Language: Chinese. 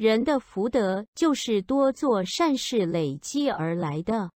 人的福德就是多做善事累积而来的。